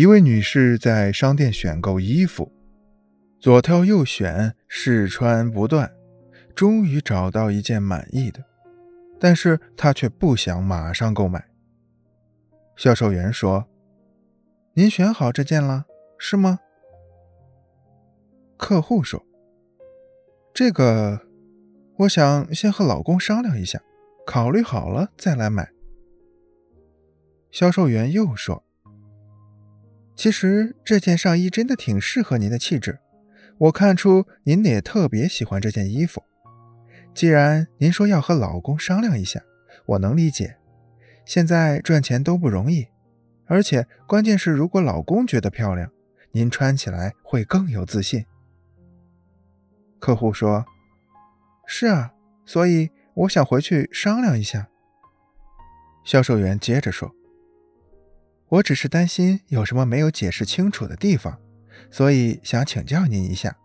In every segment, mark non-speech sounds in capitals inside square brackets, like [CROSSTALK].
一位女士在商店选购衣服，左挑右选，试穿不断，终于找到一件满意的，但是她却不想马上购买。销售员说：“您选好这件了，是吗？”客户说：“这个，我想先和老公商量一下，考虑好了再来买。”销售员又说：“其实这件上衣真的挺适合您的气质，我看出您也特别喜欢这件衣服。既然您说要和老公商量一下，我能理解。现在赚钱都不容易，而且关键是，如果老公觉得漂亮，您穿起来会更有自信。”客户说：“是啊，所以我想回去商量一下。”销售员接着说：“我只是担心有什么没有解释清楚的地方，所以想请教您一下，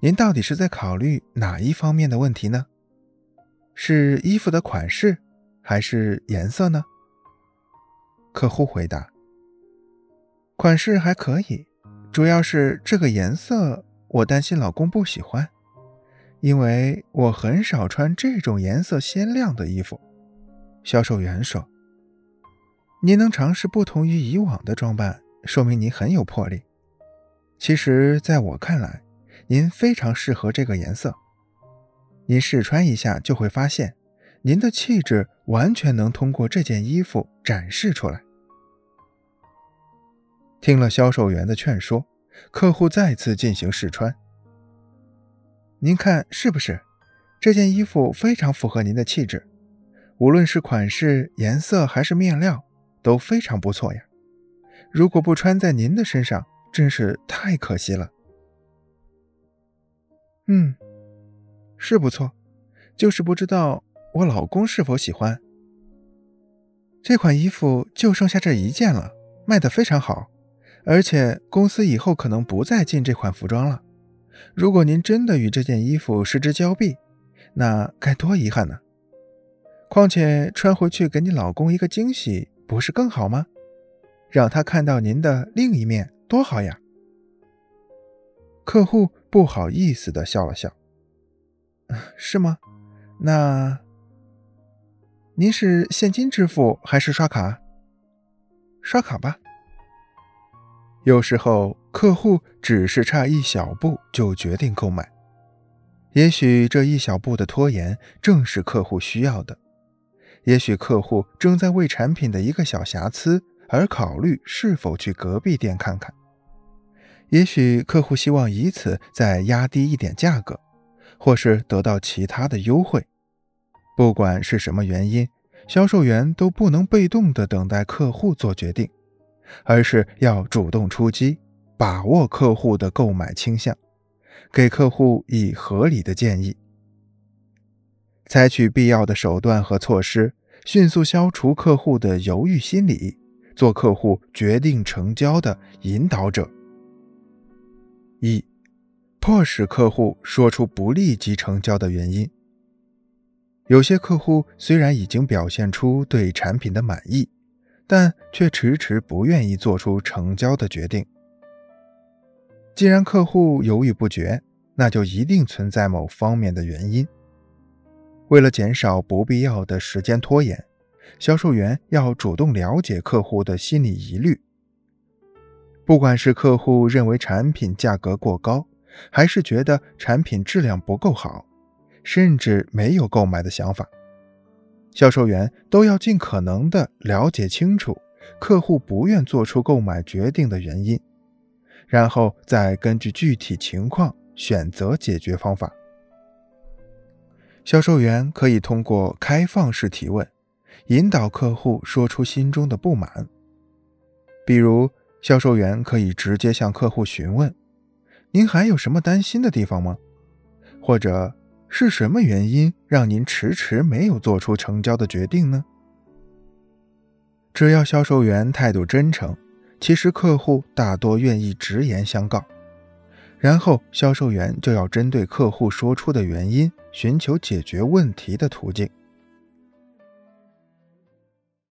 您到底是在考虑哪一方面的问题呢？是衣服的款式，还是颜色呢？”客户回答：“款式还可以，主要是这个颜色，我担心老公不喜欢。”因为我很少穿这种颜色鲜亮的衣服，销售员说：“您能尝试不同于以往的装扮，说明您很有魄力。其实，在我看来，您非常适合这个颜色。您试穿一下就会发现，您的气质完全能通过这件衣服展示出来。”听了销售员的劝说，客户再次进行试穿。您看是不是？这件衣服非常符合您的气质，无论是款式、颜色还是面料，都非常不错呀。如果不穿在您的身上，真是太可惜了。嗯，是不错，就是不知道我老公是否喜欢。这款衣服就剩下这一件了，卖得非常好，而且公司以后可能不再进这款服装了。如果您真的与这件衣服失之交臂，那该多遗憾呢！况且穿回去给你老公一个惊喜，不是更好吗？让他看到您的另一面，多好呀！客户不好意思地笑了笑：“ [LAUGHS] 是吗？那您是现金支付还是刷卡？刷卡吧。有时候。”客户只是差一小步就决定购买，也许这一小步的拖延正是客户需要的。也许客户正在为产品的一个小瑕疵而考虑是否去隔壁店看看。也许客户希望以此再压低一点价格，或是得到其他的优惠。不管是什么原因，销售员都不能被动地等待客户做决定，而是要主动出击。把握客户的购买倾向，给客户以合理的建议，采取必要的手段和措施，迅速消除客户的犹豫心理，做客户决定成交的引导者。一、迫使客户说出不立即成交的原因。有些客户虽然已经表现出对产品的满意，但却迟迟不愿意做出成交的决定。既然客户犹豫不决，那就一定存在某方面的原因。为了减少不必要的时间拖延，销售员要主动了解客户的心理疑虑。不管是客户认为产品价格过高，还是觉得产品质量不够好，甚至没有购买的想法，销售员都要尽可能的了解清楚客户不愿做出购买决定的原因。然后再根据具体情况选择解决方法。销售员可以通过开放式提问，引导客户说出心中的不满。比如，销售员可以直接向客户询问：“您还有什么担心的地方吗？或者是什么原因让您迟迟没有做出成交的决定呢？”只要销售员态度真诚。其实客户大多愿意直言相告，然后销售员就要针对客户说出的原因，寻求解决问题的途径。